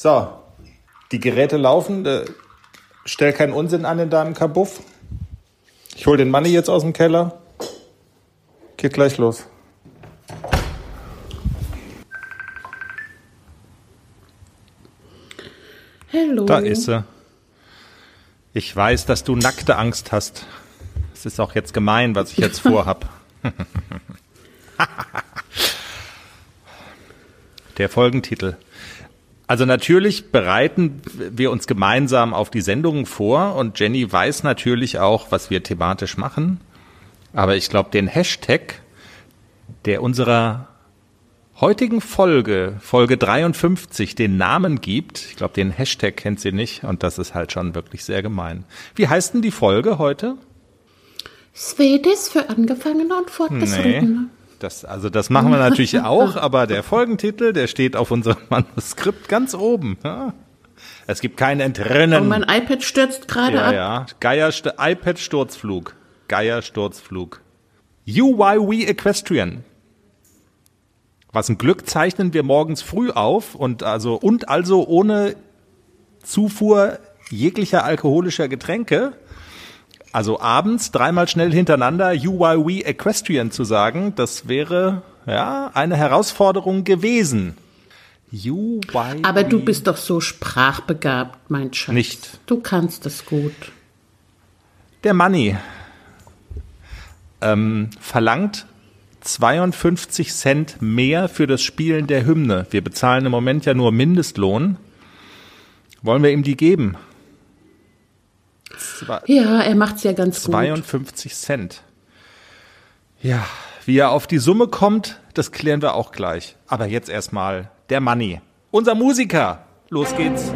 So, die Geräte laufen. Äh, stell keinen Unsinn an in deinem Kabuff. Ich hol den Money jetzt aus dem Keller. Geht gleich los. Hallo. Da ist sie. Ich weiß, dass du nackte Angst hast. Es ist auch jetzt gemein, was ich jetzt vorhab. Der Folgentitel. Also natürlich bereiten wir uns gemeinsam auf die Sendungen vor und Jenny weiß natürlich auch, was wir thematisch machen. Aber ich glaube, den Hashtag, der unserer heutigen Folge, Folge 53, den Namen gibt, ich glaube, den Hashtag kennt sie nicht und das ist halt schon wirklich sehr gemein. Wie heißt denn die Folge heute? Swedisch für Angefangene und Fortgeschrittene. Nee. Das, also das machen wir natürlich auch, aber der Folgentitel, der steht auf unserem Manuskript ganz oben. Es gibt kein Entrinnen. Und mein iPad stürzt gerade ja, ab. Ja, Geier, iPad Sturzflug. Geier Sturzflug. UYW Equestrian. Was ein Glück zeichnen wir morgens früh auf und also und also ohne Zufuhr jeglicher alkoholischer Getränke also abends dreimal schnell hintereinander UYW Equestrian zu sagen, das wäre ja eine Herausforderung gewesen. UYW. Aber du bist doch so sprachbegabt, mein Schatz. Nicht. Du kannst es gut. Der Money ähm, verlangt 52 Cent mehr für das Spielen der Hymne. Wir bezahlen im Moment ja nur Mindestlohn. Wollen wir ihm die geben? Ja, er macht es ja ganz 52 gut. Cent. Ja, wie er auf die Summe kommt, das klären wir auch gleich. Aber jetzt erstmal der Money. Unser Musiker. Los geht's.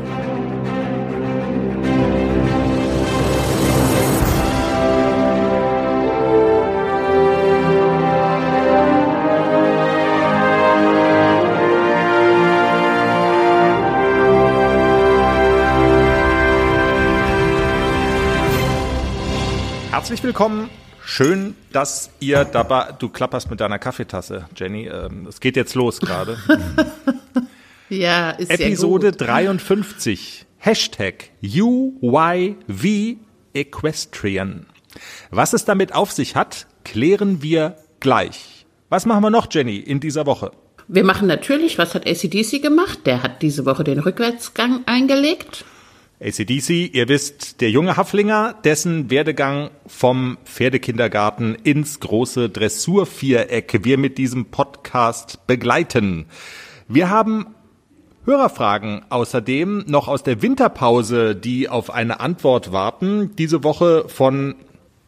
Herzlich willkommen. Schön, dass ihr dabei. Du klapperst mit deiner Kaffeetasse, Jenny. Ähm, es geht jetzt los gerade. ja, ist Episode ja gut. 53. Hashtag UYV Equestrian. Was es damit auf sich hat, klären wir gleich. Was machen wir noch, Jenny, in dieser Woche? Wir machen natürlich, was hat ACDC gemacht? Der hat diese Woche den Rückwärtsgang eingelegt. ACDC, ihr wisst, der junge Haflinger, dessen Werdegang vom Pferdekindergarten ins große Dressurviereck wir mit diesem Podcast begleiten. Wir haben Hörerfragen außerdem noch aus der Winterpause, die auf eine Antwort warten. Diese Woche von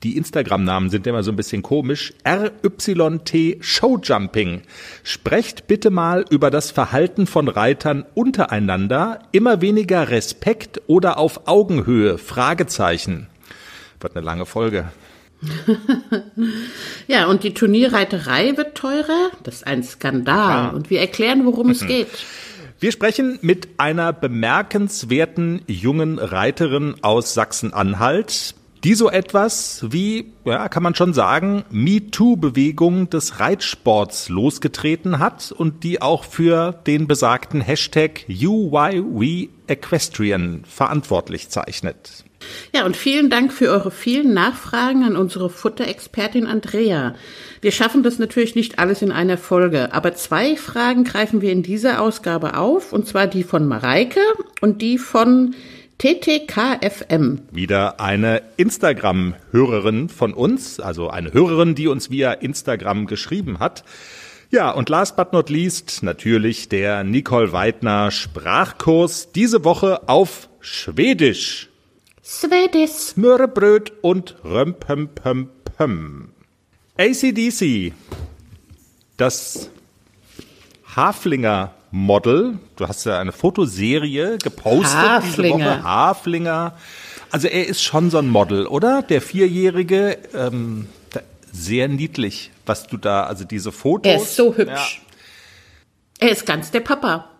die Instagram-Namen sind immer so ein bisschen komisch. RYT Showjumping. Sprecht bitte mal über das Verhalten von Reitern untereinander. Immer weniger Respekt oder auf Augenhöhe? Fragezeichen. Wird eine lange Folge. ja, und die Turnierreiterei wird teurer. Das ist ein Skandal. Ja. Und wir erklären, worum es geht. Wir sprechen mit einer bemerkenswerten jungen Reiterin aus Sachsen-Anhalt die so etwas wie, ja, kann man schon sagen, MeToo-Bewegung des Reitsports losgetreten hat und die auch für den besagten Hashtag UYWEquestrian verantwortlich zeichnet. Ja, und vielen Dank für eure vielen Nachfragen an unsere Futterexpertin Andrea. Wir schaffen das natürlich nicht alles in einer Folge, aber zwei Fragen greifen wir in dieser Ausgabe auf, und zwar die von Mareike und die von TTKFM. Wieder eine Instagram-Hörerin von uns, also eine Hörerin, die uns via Instagram geschrieben hat. Ja, und last but not least natürlich der Nicole Weidner Sprachkurs diese Woche auf Schwedisch. Schwedisch. Smörrebröt und Römpempempem. ACDC. Das Haflinger Model. Du hast ja eine Fotoserie gepostet Haflinger. diese Woche. Haflinger. Also er ist schon so ein Model, oder? Der Vierjährige, ähm, sehr niedlich, was du da, also diese Fotos. Er ist so hübsch. Ja. Er ist ganz der Papa.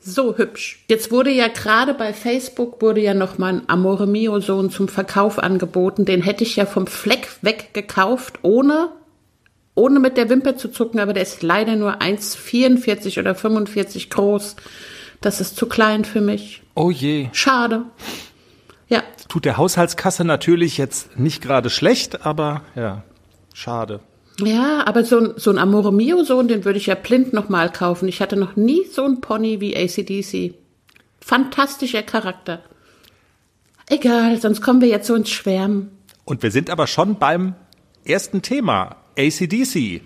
So hübsch. Jetzt wurde ja gerade bei Facebook wurde ja noch mal ein Amore Mio Sohn zum Verkauf angeboten. Den hätte ich ja vom Fleck weg gekauft, ohne ohne mit der Wimper zu zucken, aber der ist leider nur 1,44 oder 45 groß. Das ist zu klein für mich. Oh je. Schade. Ja. Tut der Haushaltskasse natürlich jetzt nicht gerade schlecht, aber ja, schade. Ja, aber so ein, so ein Amore Mio Sohn, den würde ich ja blind nochmal kaufen. Ich hatte noch nie so einen Pony wie ACDC. Fantastischer Charakter. Egal, sonst kommen wir jetzt so ins Schwärmen. Und wir sind aber schon beim ersten Thema, ACDC,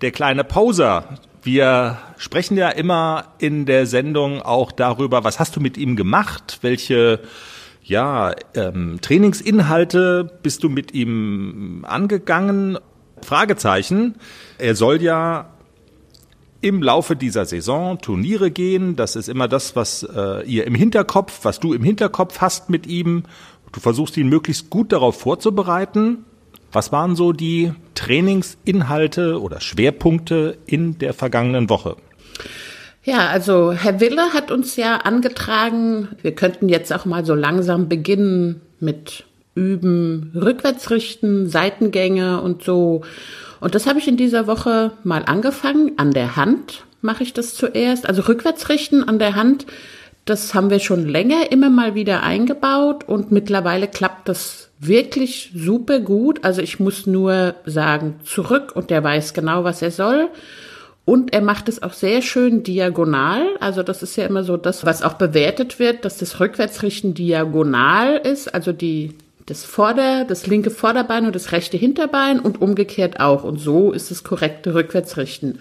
der kleine Poser. Wir sprechen ja immer in der Sendung auch darüber, was hast du mit ihm gemacht, welche ja, ähm, Trainingsinhalte bist du mit ihm angegangen? Fragezeichen. Er soll ja im Laufe dieser Saison Turniere gehen. Das ist immer das, was äh, ihr im Hinterkopf, was du im Hinterkopf hast mit ihm. Du versuchst ihn möglichst gut darauf vorzubereiten. Was waren so die Trainingsinhalte oder Schwerpunkte in der vergangenen Woche? Ja, also Herr Wille hat uns ja angetragen, wir könnten jetzt auch mal so langsam beginnen mit Üben, Rückwärtsrichten, Seitengänge und so. Und das habe ich in dieser Woche mal angefangen. An der Hand mache ich das zuerst. Also Rückwärtsrichten an der Hand, das haben wir schon länger immer mal wieder eingebaut und mittlerweile klappt das wirklich super gut. Also ich muss nur sagen, zurück und der weiß genau, was er soll. Und er macht es auch sehr schön diagonal. Also das ist ja immer so das, was auch bewertet wird, dass das Rückwärtsrichten diagonal ist. Also die, das Vorder, das linke Vorderbein und das rechte Hinterbein und umgekehrt auch. Und so ist das korrekte Rückwärtsrichten.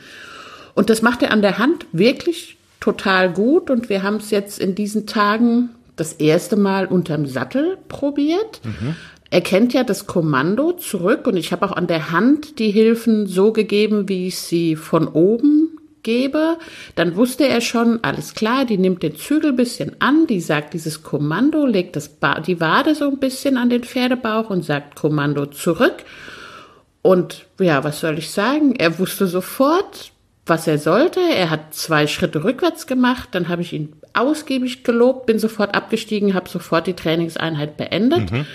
Und das macht er an der Hand wirklich total gut. Und wir haben es jetzt in diesen Tagen das erste Mal unterm Sattel probiert. Mhm. Er kennt ja das Kommando zurück und ich habe auch an der Hand die Hilfen so gegeben, wie ich sie von oben gebe. Dann wusste er schon, alles klar, die nimmt den Zügel bisschen an, die sagt dieses Kommando, legt das ba die Wade so ein bisschen an den Pferdebauch und sagt Kommando zurück. Und ja, was soll ich sagen? Er wusste sofort, was er sollte. Er hat zwei Schritte rückwärts gemacht. Dann habe ich ihn ausgiebig gelobt, bin sofort abgestiegen, habe sofort die Trainingseinheit beendet. Mhm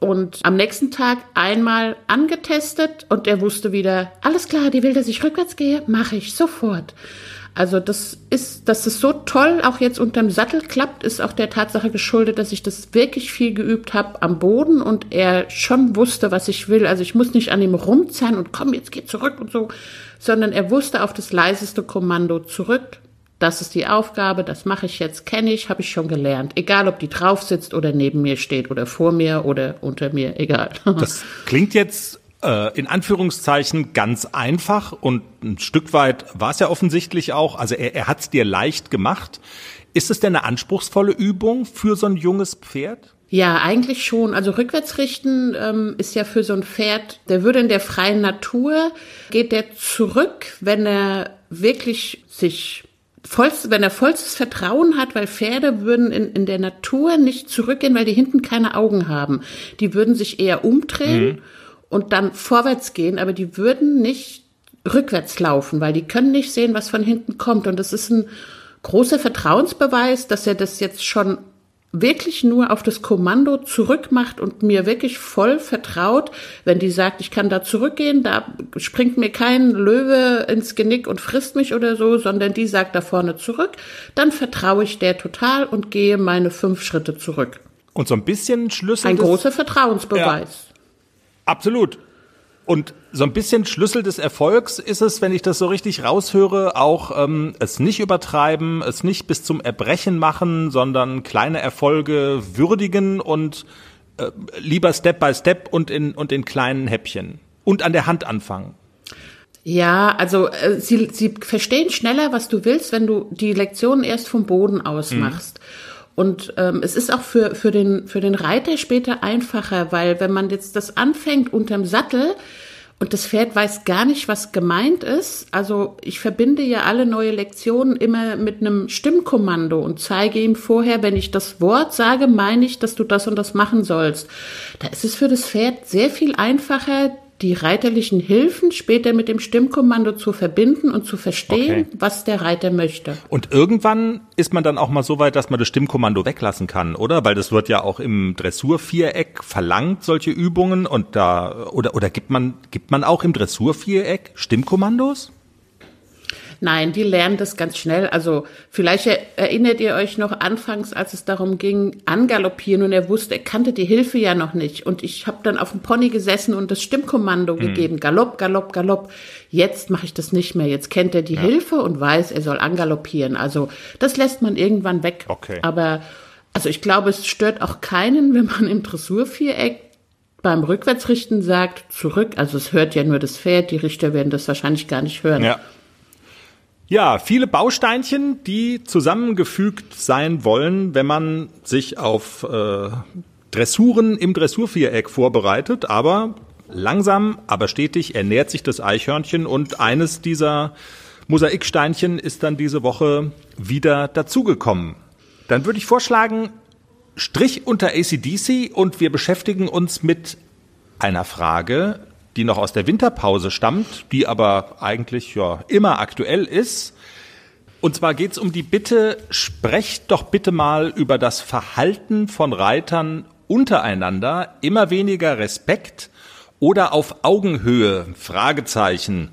und am nächsten Tag einmal angetestet und er wusste wieder, alles klar, die will, dass ich rückwärts gehe, mache ich sofort. Also das ist, dass es so toll auch jetzt unterm Sattel klappt, ist auch der Tatsache geschuldet, dass ich das wirklich viel geübt habe am Boden und er schon wusste, was ich will. Also ich muss nicht an ihm rumzerren und komm, jetzt geh zurück und so, sondern er wusste auf das leiseste Kommando zurück, das ist die Aufgabe, das mache ich jetzt, kenne ich, habe ich schon gelernt. Egal, ob die drauf sitzt oder neben mir steht oder vor mir oder unter mir, egal. Das klingt jetzt äh, in Anführungszeichen ganz einfach und ein Stück weit war es ja offensichtlich auch. Also er, er hat es dir leicht gemacht. Ist es denn eine anspruchsvolle Übung für so ein junges Pferd? Ja, eigentlich schon. Also rückwärts richten ähm, ist ja für so ein Pferd, der würde in der freien Natur, geht der zurück, wenn er wirklich sich vollst, wenn er vollstes Vertrauen hat, weil Pferde würden in, in der Natur nicht zurückgehen, weil die hinten keine Augen haben. Die würden sich eher umdrehen mhm. und dann vorwärts gehen, aber die würden nicht rückwärts laufen, weil die können nicht sehen, was von hinten kommt. Und das ist ein großer Vertrauensbeweis, dass er das jetzt schon wirklich nur auf das Kommando zurückmacht und mir wirklich voll vertraut, wenn die sagt, ich kann da zurückgehen, da springt mir kein Löwe ins Genick und frisst mich oder so, sondern die sagt da vorne zurück, dann vertraue ich der total und gehe meine fünf Schritte zurück. Und so ein bisschen Schlüssel. Ein großer Vertrauensbeweis. Ja, absolut. Und so ein bisschen Schlüssel des Erfolgs ist es, wenn ich das so richtig raushöre, auch ähm, es nicht übertreiben, es nicht bis zum Erbrechen machen, sondern kleine Erfolge würdigen und äh, lieber Step by Step und in, und in kleinen Häppchen. Und an der Hand anfangen. Ja, also äh, sie, sie verstehen schneller, was du willst, wenn du die Lektionen erst vom Boden aus mhm. Und ähm, es ist auch für, für, den, für den Reiter später einfacher, weil wenn man jetzt das anfängt unterm Sattel und das Pferd weiß gar nicht, was gemeint ist, also ich verbinde ja alle neue Lektionen immer mit einem Stimmkommando und zeige ihm vorher, wenn ich das Wort sage, meine ich, dass du das und das machen sollst. Da ist es für das Pferd sehr viel einfacher, die reiterlichen Hilfen später mit dem Stimmkommando zu verbinden und zu verstehen, okay. was der Reiter möchte. Und irgendwann ist man dann auch mal so weit, dass man das Stimmkommando weglassen kann, oder? Weil das wird ja auch im Dressurviereck verlangt, solche Übungen und da oder oder gibt man gibt man auch im Dressurviereck Stimmkommandos? Nein, die lernen das ganz schnell. Also vielleicht erinnert ihr euch noch anfangs, als es darum ging, angaloppieren und er wusste, er kannte die Hilfe ja noch nicht. Und ich habe dann auf dem Pony gesessen und das Stimmkommando mhm. gegeben, Galopp, Galopp, Galopp. Jetzt mache ich das nicht mehr. Jetzt kennt er die ja. Hilfe und weiß, er soll angaloppieren. Also das lässt man irgendwann weg. Okay. Aber also ich glaube, es stört auch keinen, wenn man im Dressurviereck beim Rückwärtsrichten sagt, zurück. Also es hört ja nur das Pferd, die Richter werden das wahrscheinlich gar nicht hören. Ja. Ja, viele Bausteinchen, die zusammengefügt sein wollen, wenn man sich auf äh, Dressuren im Dressurviereck vorbereitet. Aber langsam, aber stetig ernährt sich das Eichhörnchen und eines dieser Mosaiksteinchen ist dann diese Woche wieder dazugekommen. Dann würde ich vorschlagen, Strich unter ACDC und wir beschäftigen uns mit einer Frage, die noch aus der Winterpause stammt, die aber eigentlich ja immer aktuell ist. Und zwar geht es um die Bitte, sprecht doch bitte mal über das Verhalten von Reitern untereinander, immer weniger Respekt oder auf Augenhöhe? Fragezeichen.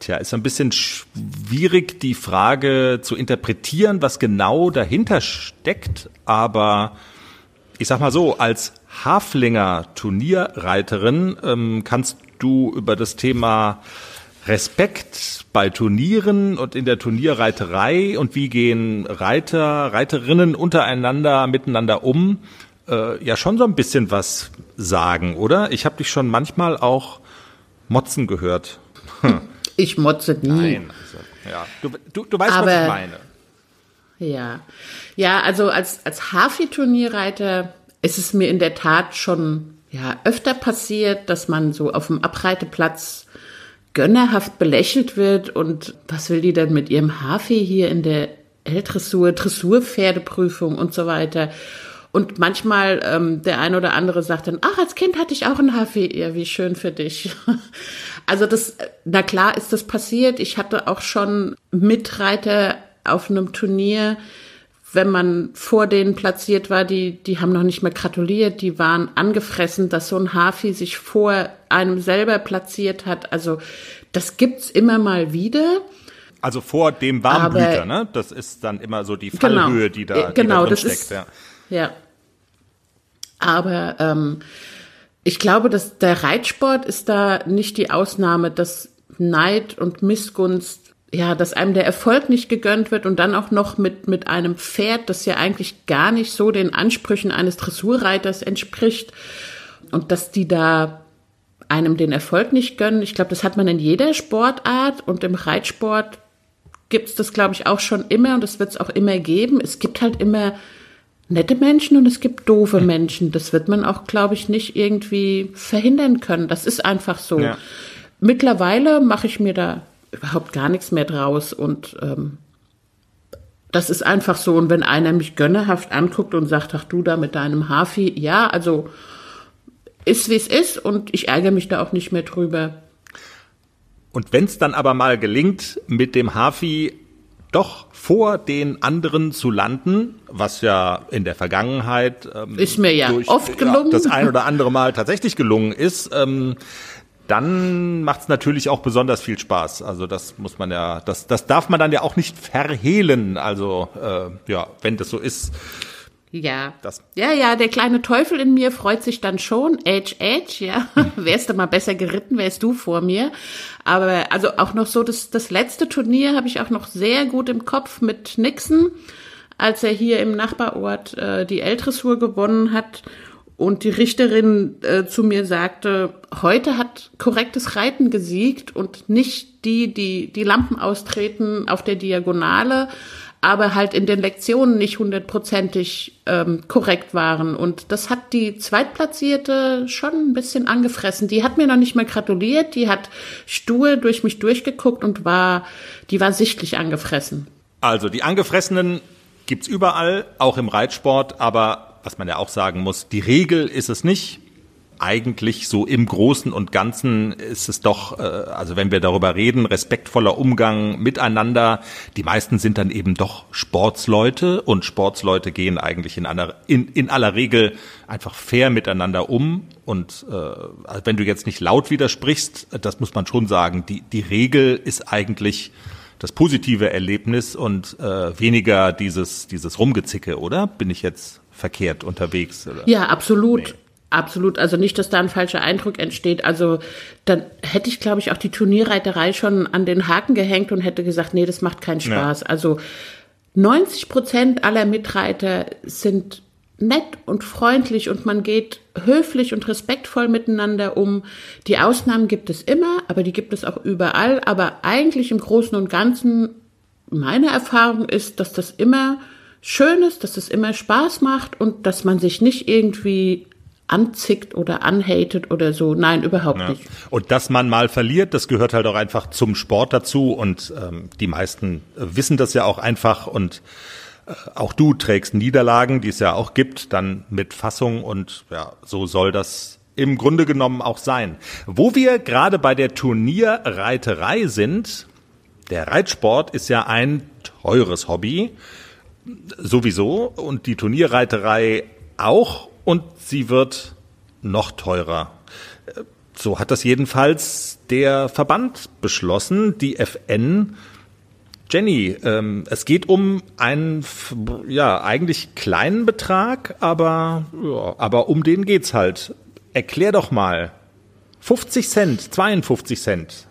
Tja, ist ein bisschen schwierig, die Frage zu interpretieren, was genau dahinter steckt, aber ich sag mal so, als Haflinger Turnierreiterin ähm, kannst du über das Thema Respekt bei Turnieren und in der Turnierreiterei und wie gehen Reiter, Reiterinnen untereinander miteinander um, äh, ja schon so ein bisschen was sagen, oder? Ich habe dich schon manchmal auch motzen gehört. Hm. Ich motze nie. Nein, also, ja. Du, du, du weißt, Aber, was ich meine. Ja, ja, also als als Hafi-Turnierreiter ist es mir in der Tat schon ja öfter passiert, dass man so auf dem Abreiteplatz gönnerhaft belächelt wird und was will die denn mit ihrem Hafi hier in der L-Dressur, Dressurpferdeprüfung und so weiter. Und manchmal ähm, der ein oder andere sagt dann, ach, als Kind hatte ich auch einen Hafi. Ja, wie schön für dich. Also das, na klar ist das passiert. Ich hatte auch schon Mitreiter auf einem Turnier, wenn man vor denen platziert war, die, die haben noch nicht mehr gratuliert, die waren angefressen, dass so ein Hafi sich vor einem selber platziert hat. Also das gibt's immer mal wieder. Also vor dem Warmblüter, ne? Das ist dann immer so die genau. Fallhöhe, genau, die da, genau, die da drin steckt. Ist, ja. ja. Aber ähm, ich glaube, dass der Reitsport ist da nicht die Ausnahme, dass Neid und Missgunst ja, dass einem der Erfolg nicht gegönnt wird und dann auch noch mit, mit einem Pferd, das ja eigentlich gar nicht so den Ansprüchen eines Dressurreiters entspricht und dass die da einem den Erfolg nicht gönnen. Ich glaube, das hat man in jeder Sportart und im Reitsport gibt es das, glaube ich, auch schon immer und das wird es auch immer geben. Es gibt halt immer nette Menschen und es gibt doofe Menschen. Das wird man auch, glaube ich, nicht irgendwie verhindern können. Das ist einfach so. Ja. Mittlerweile mache ich mir da überhaupt gar nichts mehr draus und ähm, das ist einfach so. Und wenn einer mich gönnerhaft anguckt und sagt, ach du da mit deinem Hafi, ja, also ist wie es ist und ich ärgere mich da auch nicht mehr drüber. Und wenn es dann aber mal gelingt, mit dem Hafi doch vor den anderen zu landen, was ja in der Vergangenheit ähm, ist mir ja durch, oft gelungen, ja, das ein oder andere Mal tatsächlich gelungen ist, ähm, dann macht es natürlich auch besonders viel Spaß. Also das muss man ja, das, das darf man dann ja auch nicht verhehlen. Also äh, ja, wenn das so ist. Ja. Das. Ja, ja, der kleine Teufel in mir freut sich dann schon. Edge, Edge, ja. wärst du mal besser geritten, wärst du vor mir. Aber also auch noch so, das, das letzte Turnier habe ich auch noch sehr gut im Kopf mit Nixon, als er hier im Nachbarort äh, die L-Dressur gewonnen hat und die Richterin äh, zu mir sagte, heute hat korrektes Reiten gesiegt und nicht die, die die Lampen austreten auf der Diagonale, aber halt in den Lektionen nicht hundertprozentig ähm, korrekt waren. Und das hat die Zweitplatzierte schon ein bisschen angefressen. Die hat mir noch nicht mal gratuliert, die hat stur durch mich durchgeguckt und war, die war sichtlich angefressen. Also die Angefressenen gibt's überall, auch im Reitsport, aber was man ja auch sagen muss, die Regel ist es nicht. Eigentlich so im Großen und Ganzen ist es doch, äh, also wenn wir darüber reden, respektvoller Umgang miteinander. Die meisten sind dann eben doch Sportsleute und Sportsleute gehen eigentlich in aller, in, in aller Regel einfach fair miteinander um. Und äh, wenn du jetzt nicht laut widersprichst, das muss man schon sagen, die, die Regel ist eigentlich das positive Erlebnis und äh, weniger dieses, dieses Rumgezicke, oder? Bin ich jetzt verkehrt unterwegs? Oder? Ja, absolut. Nee. Absolut, also nicht, dass da ein falscher Eindruck entsteht. Also dann hätte ich, glaube ich, auch die Turnierreiterei schon an den Haken gehängt und hätte gesagt, nee, das macht keinen Spaß. Ja. Also 90 Prozent aller Mitreiter sind nett und freundlich und man geht höflich und respektvoll miteinander um. Die Ausnahmen gibt es immer, aber die gibt es auch überall. Aber eigentlich im Großen und Ganzen, meine Erfahrung ist, dass das immer schön ist, dass es immer Spaß macht und dass man sich nicht irgendwie anzickt oder anhatet oder so. Nein, überhaupt ja. nicht. Und dass man mal verliert, das gehört halt auch einfach zum Sport dazu und ähm, die meisten wissen das ja auch einfach und äh, auch du trägst Niederlagen, die es ja auch gibt, dann mit Fassung und ja, so soll das im Grunde genommen auch sein. Wo wir gerade bei der Turnierreiterei sind, der Reitsport ist ja ein teures Hobby, sowieso, und die Turnierreiterei auch und sie wird noch teurer. So hat das jedenfalls der Verband beschlossen, die FN. Jenny, ähm, es geht um einen ja eigentlich kleinen Betrag, aber ja, aber um den geht's halt. Erklär doch mal. 50 Cent, 52 Cent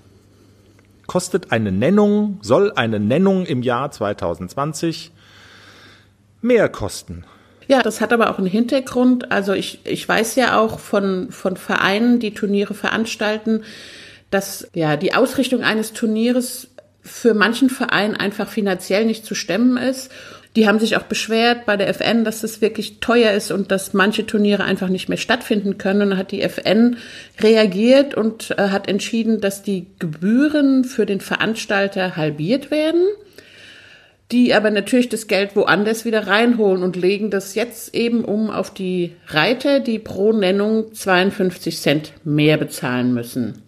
kostet eine Nennung, soll eine Nennung im Jahr 2020 mehr kosten. Ja, das hat aber auch einen Hintergrund. Also ich, ich weiß ja auch von, von Vereinen, die Turniere veranstalten, dass ja die Ausrichtung eines Turnieres für manchen Verein einfach finanziell nicht zu stemmen ist. Die haben sich auch beschwert bei der FN, dass es wirklich teuer ist und dass manche Turniere einfach nicht mehr stattfinden können. Und dann hat die FN reagiert und äh, hat entschieden, dass die Gebühren für den Veranstalter halbiert werden die aber natürlich das Geld woanders wieder reinholen und legen das jetzt eben um auf die Reiter, die pro Nennung 52 Cent mehr bezahlen müssen.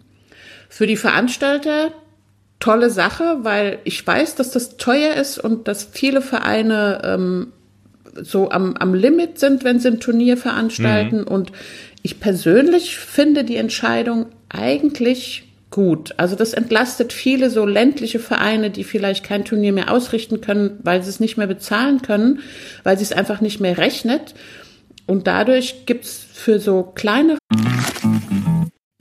Für die Veranstalter tolle Sache, weil ich weiß, dass das teuer ist und dass viele Vereine ähm, so am, am Limit sind, wenn sie ein Turnier veranstalten. Mhm. Und ich persönlich finde die Entscheidung eigentlich gut. Also das entlastet viele so ländliche Vereine, die vielleicht kein Turnier mehr ausrichten können, weil sie es nicht mehr bezahlen können, weil sie es einfach nicht mehr rechnet. Und dadurch gibt's für so kleine.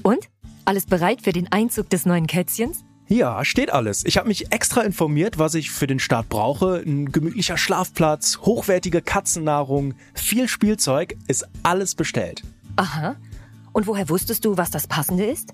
Und? Alles bereit für den Einzug des neuen Kätzchens? Ja, steht alles. Ich habe mich extra informiert, was ich für den Start brauche. Ein gemütlicher Schlafplatz, hochwertige Katzennahrung, viel Spielzeug, ist alles bestellt. Aha. Und woher wusstest du, was das Passende ist?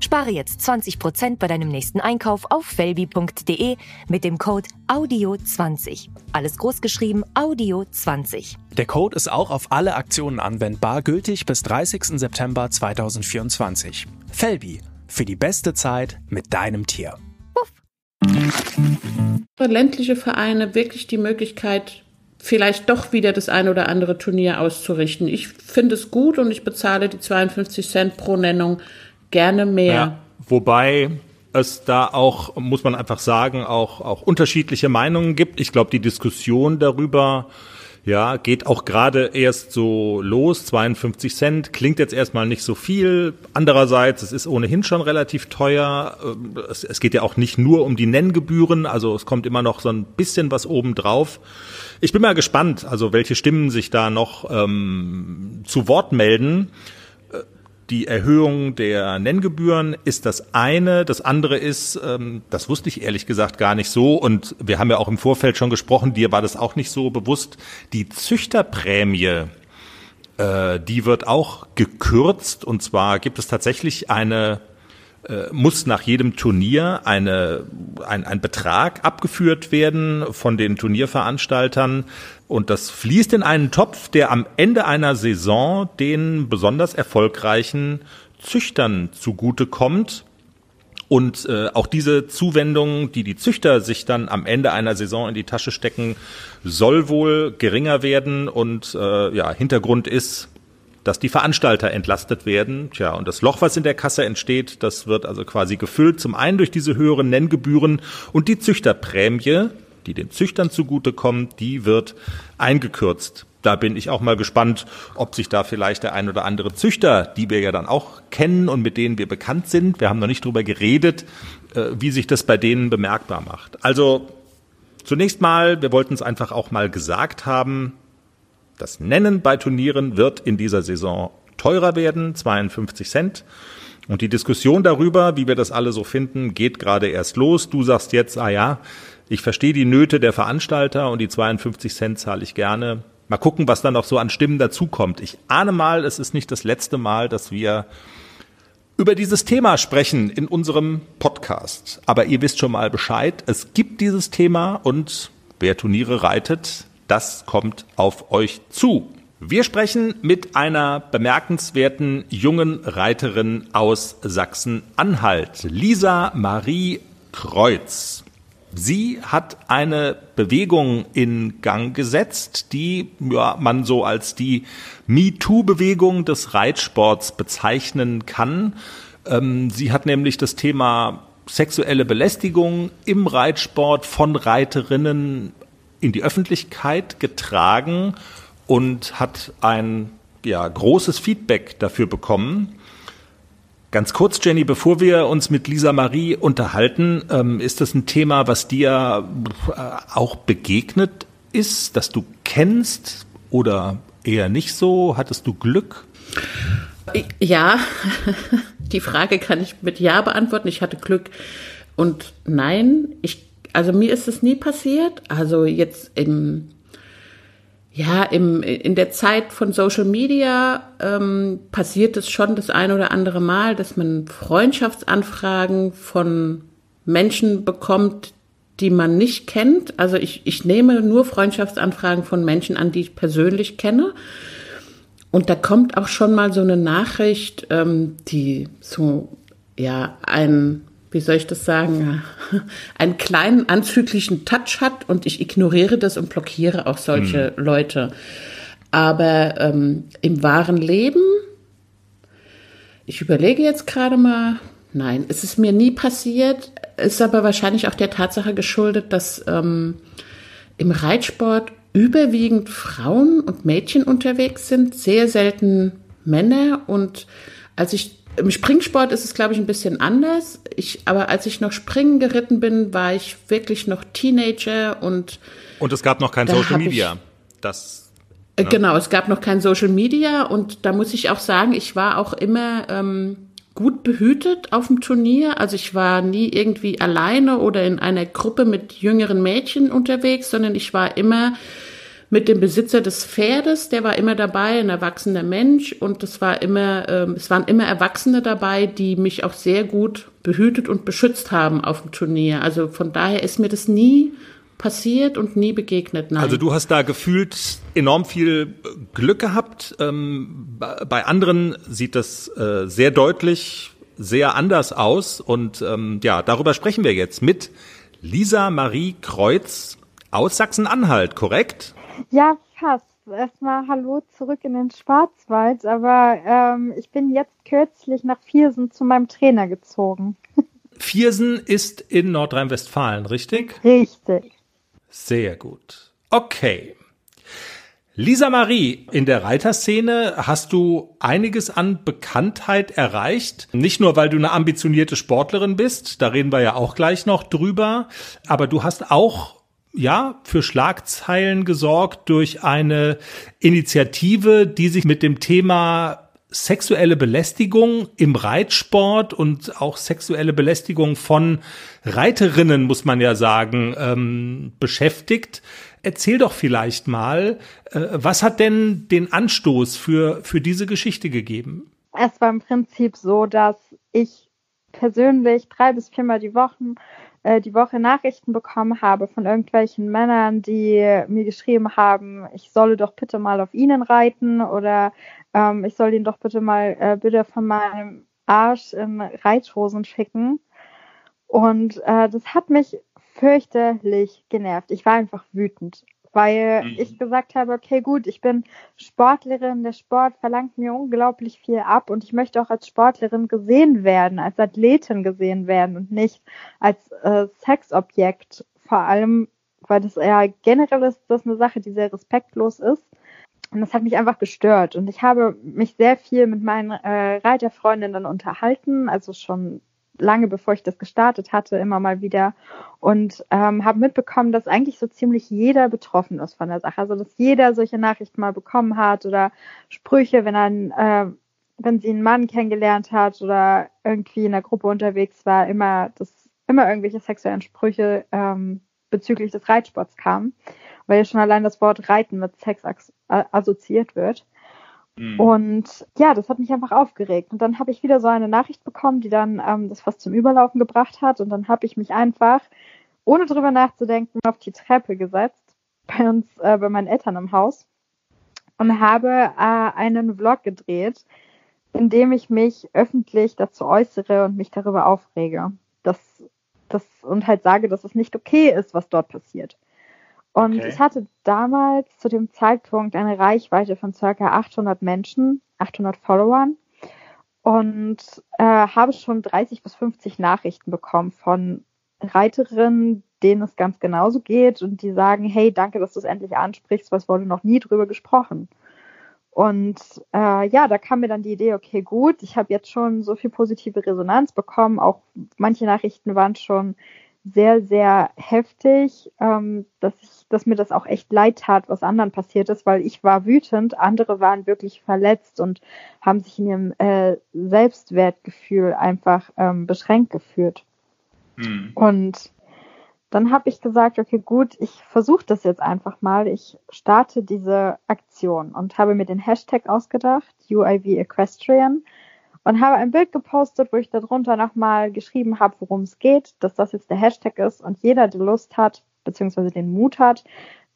Spare jetzt 20% bei deinem nächsten Einkauf auf felbi.de mit dem Code AUDIO20. Alles großgeschrieben AUDIO20. Der Code ist auch auf alle Aktionen anwendbar, gültig bis 30. September 2024. Felbi, für die beste Zeit mit deinem Tier. Puff. Ländliche Vereine wirklich die Möglichkeit, vielleicht doch wieder das ein oder andere Turnier auszurichten. Ich finde es gut und ich bezahle die 52 Cent pro Nennung gerne mehr. Ja, wobei es da auch, muss man einfach sagen, auch, auch unterschiedliche Meinungen gibt. Ich glaube, die Diskussion darüber, ja, geht auch gerade erst so los. 52 Cent klingt jetzt erstmal nicht so viel. Andererseits, es ist ohnehin schon relativ teuer. Es, es geht ja auch nicht nur um die Nenngebühren, also es kommt immer noch so ein bisschen was obendrauf. Ich bin mal gespannt, also welche Stimmen sich da noch ähm, zu Wort melden die Erhöhung der Nenngebühren ist das eine. Das andere ist, ähm, das wusste ich ehrlich gesagt gar nicht so. Und wir haben ja auch im Vorfeld schon gesprochen, dir war das auch nicht so bewusst. Die Züchterprämie, äh, die wird auch gekürzt. Und zwar gibt es tatsächlich eine muss nach jedem Turnier eine, ein, ein Betrag abgeführt werden von den Turnierveranstaltern. Und das fließt in einen Topf, der am Ende einer Saison den besonders erfolgreichen Züchtern zugutekommt. Und äh, auch diese Zuwendung, die die Züchter sich dann am Ende einer Saison in die Tasche stecken, soll wohl geringer werden. Und äh, ja, Hintergrund ist, dass die Veranstalter entlastet werden. Tja, und das Loch, was in der Kasse entsteht, das wird also quasi gefüllt. Zum einen durch diese höheren Nenngebühren und die Züchterprämie, die den Züchtern zugutekommt, die wird eingekürzt. Da bin ich auch mal gespannt, ob sich da vielleicht der ein oder andere Züchter, die wir ja dann auch kennen und mit denen wir bekannt sind, wir haben noch nicht drüber geredet, äh, wie sich das bei denen bemerkbar macht. Also zunächst mal, wir wollten es einfach auch mal gesagt haben, das Nennen bei Turnieren wird in dieser Saison teurer werden, 52 Cent. Und die Diskussion darüber, wie wir das alle so finden, geht gerade erst los. Du sagst jetzt, ah ja, ich verstehe die Nöte der Veranstalter und die 52 Cent zahle ich gerne. Mal gucken, was dann noch so an Stimmen dazukommt. Ich ahne mal, es ist nicht das letzte Mal, dass wir über dieses Thema sprechen in unserem Podcast. Aber ihr wisst schon mal Bescheid. Es gibt dieses Thema und wer Turniere reitet, das kommt auf euch zu. Wir sprechen mit einer bemerkenswerten jungen Reiterin aus Sachsen-Anhalt, Lisa Marie Kreuz. Sie hat eine Bewegung in Gang gesetzt, die ja, man so als die MeToo-Bewegung des Reitsports bezeichnen kann. Ähm, sie hat nämlich das Thema sexuelle Belästigung im Reitsport von Reiterinnen in die Öffentlichkeit getragen und hat ein ja, großes Feedback dafür bekommen. Ganz kurz, Jenny, bevor wir uns mit Lisa Marie unterhalten, ähm, ist das ein Thema, was dir äh, auch begegnet ist, das du kennst oder eher nicht so? Hattest du Glück? Ja, die Frage kann ich mit Ja beantworten. Ich hatte Glück und nein. Ich also mir ist es nie passiert. Also jetzt im, ja, im, in der Zeit von Social Media ähm, passiert es schon das ein oder andere Mal, dass man Freundschaftsanfragen von Menschen bekommt, die man nicht kennt. Also ich, ich nehme nur Freundschaftsanfragen von Menschen an, die ich persönlich kenne. Und da kommt auch schon mal so eine Nachricht, ähm, die so ja ein wie soll ich das sagen, einen kleinen anzüglichen Touch hat und ich ignoriere das und blockiere auch solche hm. Leute. Aber ähm, im wahren Leben, ich überlege jetzt gerade mal, nein, es ist mir nie passiert, ist aber wahrscheinlich auch der Tatsache geschuldet, dass ähm, im Reitsport überwiegend Frauen und Mädchen unterwegs sind, sehr selten Männer und als ich im Springsport ist es, glaube ich, ein bisschen anders. Ich, aber als ich noch Springen geritten bin, war ich wirklich noch Teenager und und es gab noch kein Social Media. Ich, das äh, ne? genau, es gab noch kein Social Media und da muss ich auch sagen, ich war auch immer ähm, gut behütet auf dem Turnier. Also ich war nie irgendwie alleine oder in einer Gruppe mit jüngeren Mädchen unterwegs, sondern ich war immer mit dem Besitzer des Pferdes, der war immer dabei, ein erwachsener Mensch und es war immer, ähm, es waren immer Erwachsene dabei, die mich auch sehr gut behütet und beschützt haben auf dem Turnier. Also von daher ist mir das nie passiert und nie begegnet. Nein. Also du hast da gefühlt enorm viel Glück gehabt. Ähm, bei anderen sieht das äh, sehr deutlich, sehr anders aus. Und ähm, ja, darüber sprechen wir jetzt mit Lisa Marie Kreuz aus Sachsen-Anhalt, korrekt? Ja, fast. Erstmal Hallo zurück in den Schwarzwald, aber ähm, ich bin jetzt kürzlich nach Viersen zu meinem Trainer gezogen. Viersen ist in Nordrhein-Westfalen, richtig? Richtig. Sehr gut. Okay. Lisa Marie, in der Reiterszene hast du einiges an Bekanntheit erreicht. Nicht nur, weil du eine ambitionierte Sportlerin bist, da reden wir ja auch gleich noch drüber, aber du hast auch ja, für Schlagzeilen gesorgt durch eine Initiative, die sich mit dem Thema sexuelle Belästigung im Reitsport und auch sexuelle Belästigung von Reiterinnen, muss man ja sagen, ähm, beschäftigt. Erzähl doch vielleicht mal, äh, was hat denn den Anstoß für, für diese Geschichte gegeben? Es war im Prinzip so, dass ich persönlich drei bis viermal die Woche, äh, die Woche Nachrichten bekommen habe von irgendwelchen Männern, die mir geschrieben haben, ich solle doch bitte mal auf ihnen reiten oder ähm, ich soll ihn doch bitte mal äh, bitte von meinem Arsch in Reithosen schicken. Und äh, das hat mich fürchterlich genervt. Ich war einfach wütend weil mhm. ich gesagt habe, okay, gut, ich bin Sportlerin, der Sport verlangt mir unglaublich viel ab und ich möchte auch als Sportlerin gesehen werden, als Athletin gesehen werden und nicht als äh, Sexobjekt. Vor allem, weil das ja generell ist das eine Sache, die sehr respektlos ist. Und das hat mich einfach gestört. Und ich habe mich sehr viel mit meinen äh, Reiterfreundinnen unterhalten, also schon lange bevor ich das gestartet hatte, immer mal wieder und ähm, habe mitbekommen, dass eigentlich so ziemlich jeder betroffen ist von der Sache. Also dass jeder solche Nachrichten mal bekommen hat oder Sprüche, wenn er, äh, wenn sie einen Mann kennengelernt hat oder irgendwie in der Gruppe unterwegs war, immer das, immer irgendwelche sexuellen Sprüche ähm, bezüglich des Reitsports kamen, weil ja schon allein das Wort Reiten mit Sex assoziiert wird. Mhm. Und ja, das hat mich einfach aufgeregt. Und dann habe ich wieder so eine Nachricht bekommen, die dann ähm, das fast zum Überlaufen gebracht hat. Und dann habe ich mich einfach, ohne drüber nachzudenken, auf die Treppe gesetzt, bei uns, äh, bei meinen Eltern im Haus und habe äh, einen Vlog gedreht, in dem ich mich öffentlich dazu äußere und mich darüber aufrege. Das, das, und halt sage, dass es nicht okay ist, was dort passiert. Und okay. ich hatte damals zu dem Zeitpunkt eine Reichweite von circa 800 Menschen, 800 Followern und äh, habe schon 30 bis 50 Nachrichten bekommen von Reiterinnen, denen es ganz genauso geht und die sagen, hey, danke, dass du es endlich ansprichst, was wurde noch nie drüber gesprochen. Und äh, ja, da kam mir dann die Idee, okay, gut, ich habe jetzt schon so viel positive Resonanz bekommen. Auch manche Nachrichten waren schon sehr, sehr heftig, ähm, dass ich, dass mir das auch echt leid tat, was anderen passiert ist, weil ich war wütend, andere waren wirklich verletzt und haben sich in ihrem äh, Selbstwertgefühl einfach ähm, beschränkt gefühlt. Hm. Und dann habe ich gesagt, okay, gut, ich versuche das jetzt einfach mal. Ich starte diese Aktion und habe mir den Hashtag ausgedacht, UIV Equestrian und habe ein Bild gepostet, wo ich darunter nochmal geschrieben habe, worum es geht, dass das jetzt der Hashtag ist und jeder, der Lust hat, beziehungsweise den Mut hat,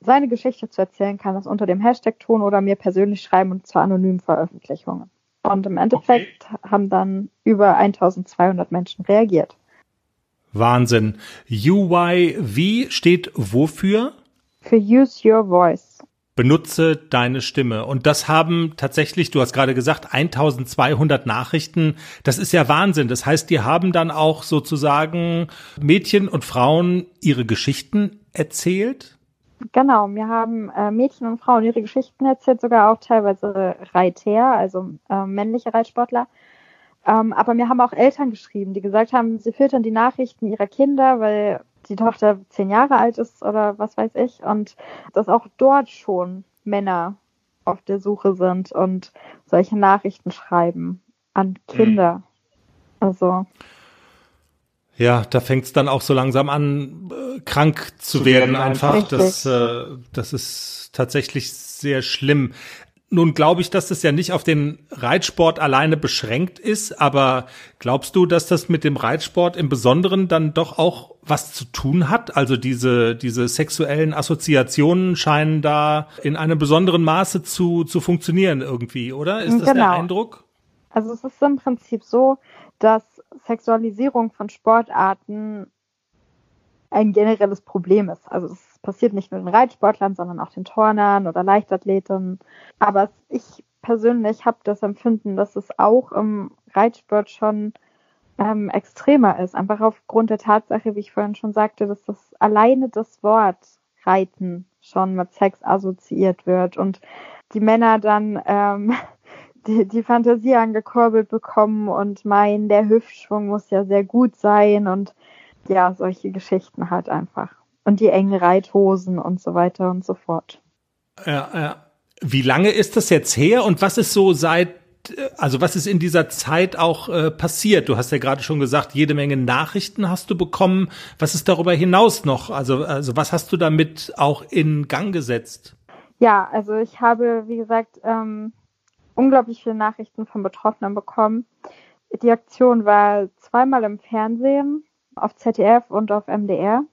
seine Geschichte zu erzählen, kann das unter dem Hashtag tun oder mir persönlich schreiben und zwar anonymen Veröffentlichungen. Und im Endeffekt okay. haben dann über 1200 Menschen reagiert. Wahnsinn. UYV steht wofür? Für Use Your Voice benutze deine Stimme. Und das haben tatsächlich, du hast gerade gesagt, 1200 Nachrichten. Das ist ja Wahnsinn. Das heißt, die haben dann auch sozusagen Mädchen und Frauen ihre Geschichten erzählt? Genau, wir haben äh, Mädchen und Frauen ihre Geschichten erzählt, sogar auch teilweise Reiter, also äh, männliche Reitsportler. Ähm, aber wir haben auch Eltern geschrieben, die gesagt haben, sie filtern die Nachrichten ihrer Kinder, weil die Tochter zehn Jahre alt ist oder was weiß ich und dass auch dort schon Männer auf der Suche sind und solche Nachrichten schreiben an Kinder. Mhm. Also. Ja, da fängt es dann auch so langsam an, äh, krank zu, zu werden, werden einfach. Das, äh, das ist tatsächlich sehr schlimm. Nun glaube ich, dass das ja nicht auf den Reitsport alleine beschränkt ist, aber glaubst du, dass das mit dem Reitsport im Besonderen dann doch auch was zu tun hat? Also diese, diese sexuellen Assoziationen scheinen da in einem besonderen Maße zu, zu funktionieren irgendwie, oder? Ist das genau. der Eindruck? Also es ist im Prinzip so, dass Sexualisierung von Sportarten ein generelles Problem ist. Also es passiert nicht nur den Reitsportlern, sondern auch den Turnern oder Leichtathleten. Aber ich persönlich habe das Empfinden, dass es auch im Reitsport schon ähm, extremer ist. Einfach aufgrund der Tatsache, wie ich vorhin schon sagte, dass das alleine das Wort Reiten schon mit Sex assoziiert wird und die Männer dann ähm, die, die Fantasie angekurbelt bekommen und meinen, der Hüftschwung muss ja sehr gut sein und ja, solche Geschichten halt einfach und die engen Reithosen und so weiter und so fort. Ja, ja. Wie lange ist das jetzt her und was ist so seit also was ist in dieser Zeit auch äh, passiert? Du hast ja gerade schon gesagt, jede Menge Nachrichten hast du bekommen. Was ist darüber hinaus noch? Also, also was hast du damit auch in Gang gesetzt? Ja, also ich habe, wie gesagt, ähm, unglaublich viele Nachrichten von Betroffenen bekommen. Die Aktion war zweimal im Fernsehen, auf ZDF und auf MDR.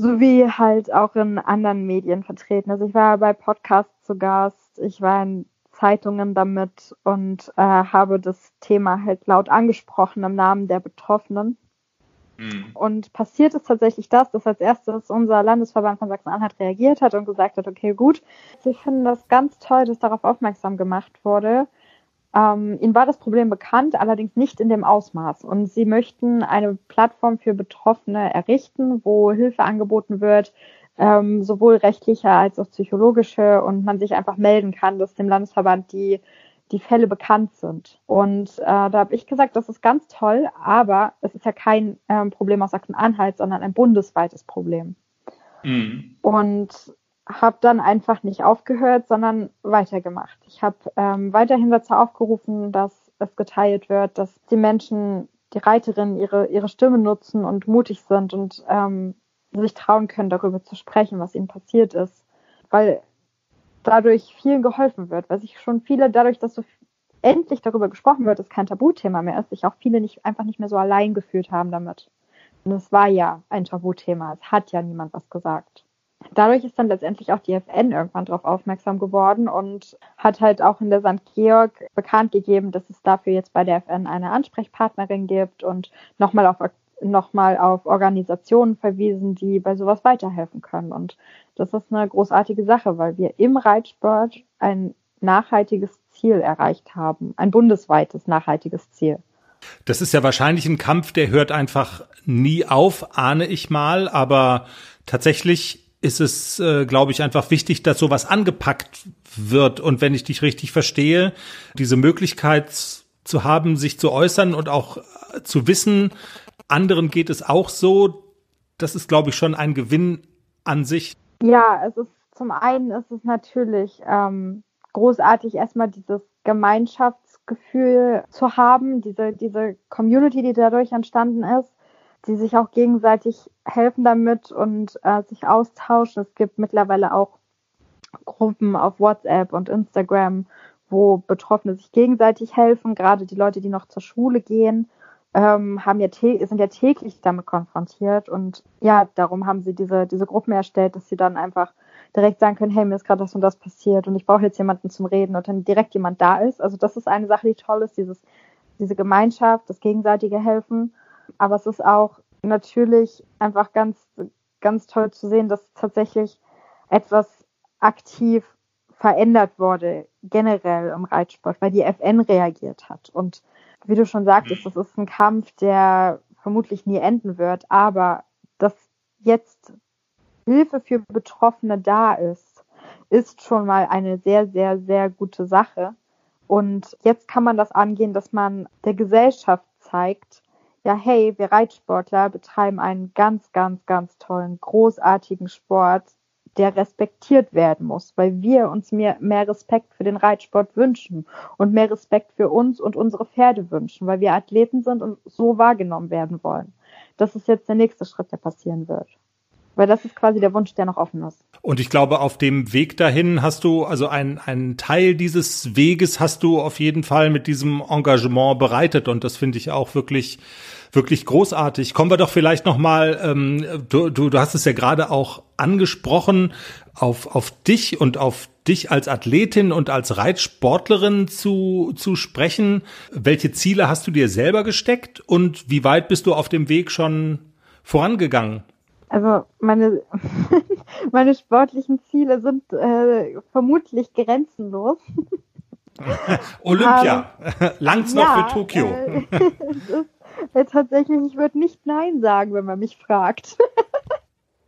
Sowie halt auch in anderen Medien vertreten. Also ich war bei Podcasts zu Gast, ich war in Zeitungen damit und äh, habe das Thema halt laut angesprochen im Namen der Betroffenen. Mhm. Und passiert ist tatsächlich das, dass als erstes unser Landesverband von Sachsen-Anhalt reagiert hat und gesagt hat, okay, gut. Ich finde das ganz toll, dass darauf aufmerksam gemacht wurde. Ähm, ihnen war das Problem bekannt, allerdings nicht in dem Ausmaß. Und sie möchten eine Plattform für Betroffene errichten, wo Hilfe angeboten wird, ähm, sowohl rechtliche als auch psychologische und man sich einfach melden kann, dass dem Landesverband die die Fälle bekannt sind. Und äh, da habe ich gesagt, das ist ganz toll, aber es ist ja kein ähm, Problem aus Sachsen-Anhalt, sondern ein bundesweites Problem. Mhm. Und habe dann einfach nicht aufgehört, sondern weitergemacht. Ich habe ähm, weiterhin dazu aufgerufen, dass es geteilt wird, dass die Menschen, die Reiterinnen ihre, ihre Stimme nutzen und mutig sind und ähm, sich trauen können, darüber zu sprechen, was ihnen passiert ist. Weil dadurch vielen geholfen wird, weil sich schon viele, dadurch, dass so endlich darüber gesprochen wird, dass kein Tabuthema mehr ist, sich auch viele nicht einfach nicht mehr so allein gefühlt haben damit. Und es war ja ein Tabuthema, es hat ja niemand was gesagt. Dadurch ist dann letztendlich auch die FN irgendwann darauf aufmerksam geworden und hat halt auch in der St. Georg bekannt gegeben, dass es dafür jetzt bei der FN eine Ansprechpartnerin gibt und nochmal auf nochmal auf Organisationen verwiesen, die bei sowas weiterhelfen können. Und das ist eine großartige Sache, weil wir im Reitsport ein nachhaltiges Ziel erreicht haben, ein bundesweites nachhaltiges Ziel. Das ist ja wahrscheinlich ein Kampf, der hört einfach nie auf, ahne ich mal, aber tatsächlich ist es, äh, glaube ich, einfach wichtig, dass sowas angepackt wird. Und wenn ich dich richtig verstehe, diese Möglichkeit zu haben, sich zu äußern und auch zu wissen, anderen geht es auch so. Das ist, glaube ich, schon ein Gewinn an sich. Ja, es ist zum einen ist es natürlich ähm, großartig, erstmal dieses Gemeinschaftsgefühl zu haben, diese, diese Community, die dadurch entstanden ist, die sich auch gegenseitig helfen damit und äh, sich austauschen. Es gibt mittlerweile auch Gruppen auf WhatsApp und Instagram, wo Betroffene sich gegenseitig helfen, gerade die Leute, die noch zur Schule gehen ähm, haben ja sind ja täglich damit konfrontiert und ja, darum haben sie diese, diese Gruppen erstellt, dass sie dann einfach direkt sagen können, hey, mir ist gerade das und das passiert und ich brauche jetzt jemanden zum Reden und dann direkt jemand da ist. Also das ist eine Sache, die toll ist, dieses, diese Gemeinschaft, das gegenseitige Helfen. Aber es ist auch natürlich einfach ganz, ganz toll zu sehen, dass tatsächlich etwas aktiv verändert wurde, generell im Reitsport, weil die FN reagiert hat. Und wie du schon sagtest, das ist ein Kampf, der vermutlich nie enden wird, aber dass jetzt Hilfe für Betroffene da ist, ist schon mal eine sehr, sehr, sehr gute Sache. Und jetzt kann man das angehen, dass man der Gesellschaft zeigt, ja, hey, wir Reitsportler betreiben einen ganz, ganz, ganz tollen, großartigen Sport, der respektiert werden muss, weil wir uns mehr, mehr Respekt für den Reitsport wünschen und mehr Respekt für uns und unsere Pferde wünschen, weil wir Athleten sind und so wahrgenommen werden wollen. Das ist jetzt der nächste Schritt, der passieren wird. Weil das ist quasi der Wunsch, der noch offen ist. Und ich glaube, auf dem Weg dahin hast du, also ein, einen Teil dieses Weges hast du auf jeden Fall mit diesem Engagement bereitet. Und das finde ich auch wirklich, wirklich großartig. Kommen wir doch vielleicht nochmal, ähm, du, du, du hast es ja gerade auch angesprochen, auf, auf dich und auf dich als Athletin und als Reitsportlerin zu, zu sprechen. Welche Ziele hast du dir selber gesteckt und wie weit bist du auf dem Weg schon vorangegangen? Also meine, meine sportlichen Ziele sind äh, vermutlich grenzenlos. Olympia, um, langt's noch ja, für Tokio. Äh, ist, äh, tatsächlich, ich würde nicht Nein sagen, wenn man mich fragt.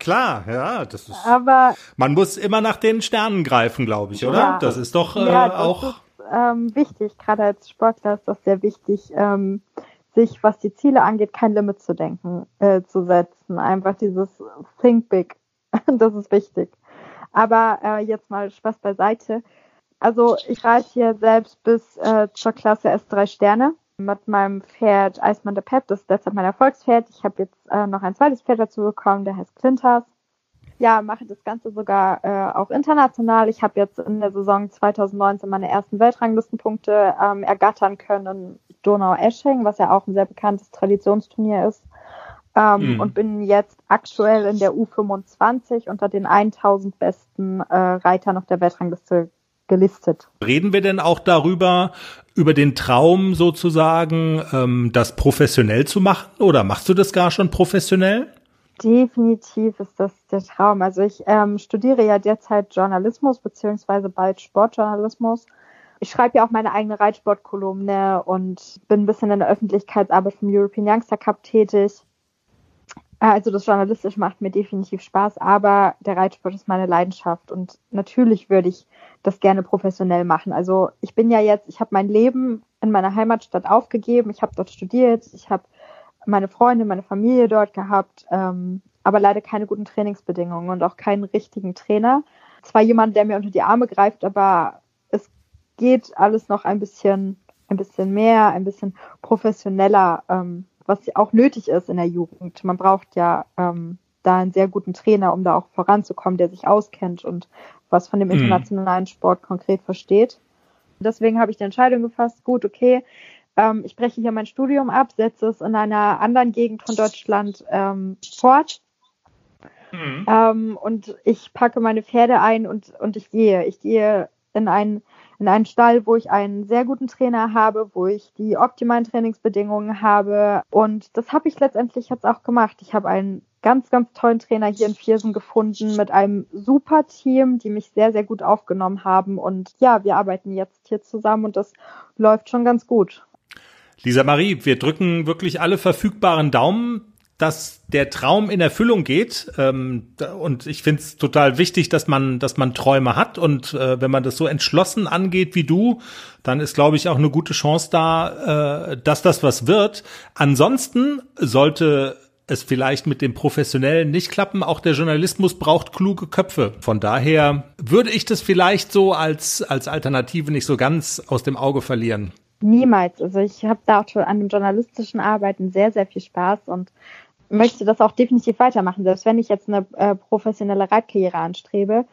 Klar, ja, das ist. Aber man muss immer nach den Sternen greifen, glaube ich, oder? Ja, das ist doch äh, ja, das auch ist, ähm, wichtig. Gerade als Sportler ist das sehr wichtig. Ähm, sich, was die Ziele angeht, kein Limit zu denken, äh, zu setzen. Einfach dieses Think Big. das ist wichtig. Aber äh, jetzt mal Spaß beiseite. Also ich reite hier selbst bis äh, zur Klasse S3 Sterne mit meinem Pferd Eismann der Pep. Das ist derzeit mein Erfolgspferd. Ich habe jetzt äh, noch ein zweites Pferd dazu bekommen, der heißt Clinters. Ja, mache das Ganze sogar äh, auch international. Ich habe jetzt in der Saison 2019 meine ersten Weltranglistenpunkte ähm, ergattern können Donau-Esching, was ja auch ein sehr bekanntes Traditionsturnier ist. Ähm, mhm. Und bin jetzt aktuell in der U25 unter den 1000 besten äh, Reitern auf der Weltrangliste gelistet. Reden wir denn auch darüber, über den Traum sozusagen, ähm, das professionell zu machen? Oder machst du das gar schon professionell? Definitiv ist das der Traum. Also ich ähm, studiere ja derzeit Journalismus beziehungsweise bald Sportjournalismus. Ich schreibe ja auch meine eigene Reitsportkolumne und bin ein bisschen in der Öffentlichkeitsarbeit vom European Youngster Cup tätig. Also das Journalistische macht mir definitiv Spaß, aber der Reitsport ist meine Leidenschaft und natürlich würde ich das gerne professionell machen. Also ich bin ja jetzt, ich habe mein Leben in meiner Heimatstadt aufgegeben, ich habe dort studiert, ich habe meine Freunde, meine Familie dort gehabt, ähm, aber leider keine guten Trainingsbedingungen und auch keinen richtigen Trainer. Zwar jemand, der mir unter die Arme greift, aber es geht alles noch ein bisschen, ein bisschen mehr, ein bisschen professioneller, ähm, was auch nötig ist in der Jugend. Man braucht ja ähm, da einen sehr guten Trainer, um da auch voranzukommen, der sich auskennt und was von dem mhm. internationalen Sport konkret versteht. Deswegen habe ich die Entscheidung gefasst, gut, okay, ähm, ich breche hier mein Studium ab, setze es in einer anderen Gegend von Deutschland ähm, fort. Mhm. Ähm, und ich packe meine Pferde ein und, und ich gehe. Ich gehe in einen, in einen Stall, wo ich einen sehr guten Trainer habe, wo ich die optimalen Trainingsbedingungen habe. Und das habe ich letztendlich jetzt auch gemacht. Ich habe einen ganz, ganz tollen Trainer hier in Viersen gefunden mit einem super Team, die mich sehr, sehr gut aufgenommen haben. Und ja, wir arbeiten jetzt hier zusammen und das läuft schon ganz gut. Lisa Marie, wir drücken wirklich alle verfügbaren Daumen, dass der Traum in Erfüllung geht. Ähm, und ich finde es total wichtig, dass man, dass man Träume hat. Und äh, wenn man das so entschlossen angeht wie du, dann ist, glaube ich, auch eine gute Chance da, äh, dass das was wird. Ansonsten sollte es vielleicht mit dem Professionellen nicht klappen. Auch der Journalismus braucht kluge Köpfe. Von daher würde ich das vielleicht so als, als Alternative nicht so ganz aus dem Auge verlieren. Niemals. Also ich habe da auch an dem journalistischen Arbeiten sehr, sehr viel Spaß und möchte das auch definitiv weitermachen. Selbst wenn ich jetzt eine äh, professionelle Reitkarriere anstrebe,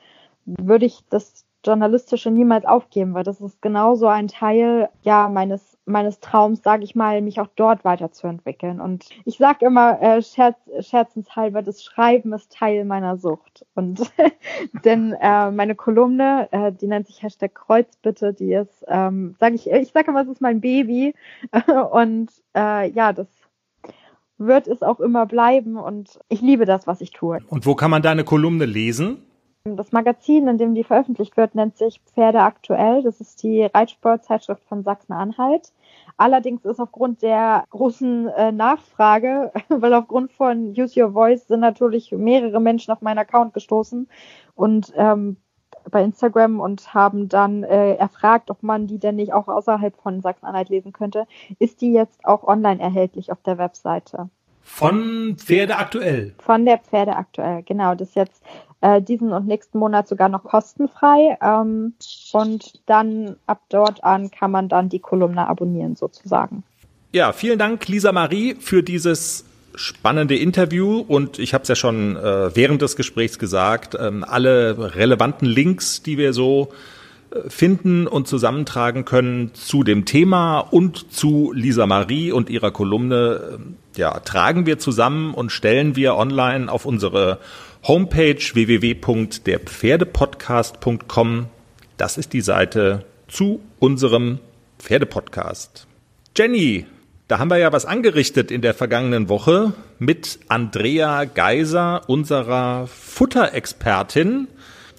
würde ich das Journalistische niemals aufgeben, weil das ist genauso ein Teil ja meines meines Traums, sage ich mal, mich auch dort weiterzuentwickeln. Und ich sage immer äh, scherz, scherzenshalber, das Schreiben ist Teil meiner Sucht. Und denn äh, meine Kolumne, äh, die nennt sich Hashtag Kreuzbitte, die ist, ähm, sage ich, ich sage immer, es ist mein Baby. und äh, ja, das wird es auch immer bleiben und ich liebe das, was ich tue. Und wo kann man deine Kolumne lesen? Das Magazin, in dem die veröffentlicht wird, nennt sich Pferde aktuell. Das ist die Reitsportzeitschrift von Sachsen-Anhalt. Allerdings ist aufgrund der großen äh, Nachfrage, weil aufgrund von Use Your Voice sind natürlich mehrere Menschen auf meinen Account gestoßen und ähm, bei Instagram und haben dann äh, erfragt, ob man die denn nicht auch außerhalb von Sachsen-Anhalt lesen könnte. Ist die jetzt auch online erhältlich auf der Webseite? Von Pferde aktuell. Von der Pferde aktuell, genau. Das ist jetzt äh, diesen und nächsten Monat sogar noch kostenfrei. Ähm, und dann ab dort an kann man dann die Kolumne abonnieren sozusagen. Ja, vielen Dank, Lisa Marie, für dieses spannende Interview und ich habe es ja schon äh, während des Gesprächs gesagt, ähm, alle relevanten Links, die wir so äh, finden und zusammentragen können zu dem Thema und zu Lisa Marie und ihrer Kolumne, äh, ja, tragen wir zusammen und stellen wir online auf unsere Homepage www.derpferdepodcast.com. Das ist die Seite zu unserem Pferdepodcast. Jenny, da haben wir ja was angerichtet in der vergangenen Woche mit Andrea Geiser, unserer Futterexpertin.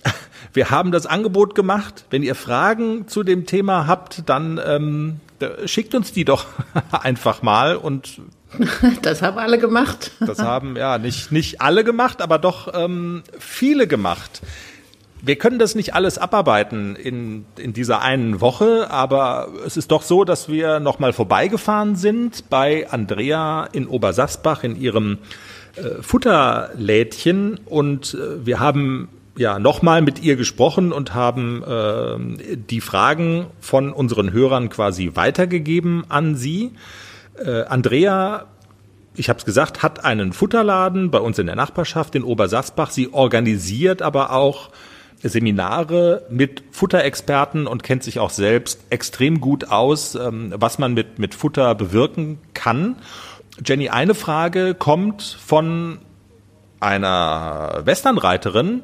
Wir haben das Angebot gemacht. Wenn ihr Fragen zu dem Thema habt, dann ähm, schickt uns die doch einfach mal und Das haben alle gemacht. Das haben ja nicht, nicht alle gemacht, aber doch ähm, viele gemacht. Wir können das nicht alles abarbeiten in, in dieser einen Woche, aber es ist doch so, dass wir nochmal vorbeigefahren sind bei Andrea in Obersachsbach in ihrem äh, Futterlädchen und äh, wir haben ja nochmal mit ihr gesprochen und haben äh, die Fragen von unseren Hörern quasi weitergegeben an sie. Äh, Andrea, ich habe es gesagt, hat einen Futterladen bei uns in der Nachbarschaft in Obersachsbach. Sie organisiert aber auch Seminare mit Futterexperten und kennt sich auch selbst extrem gut aus, ähm, was man mit, mit Futter bewirken kann. Jenny, eine Frage kommt von einer Westernreiterin,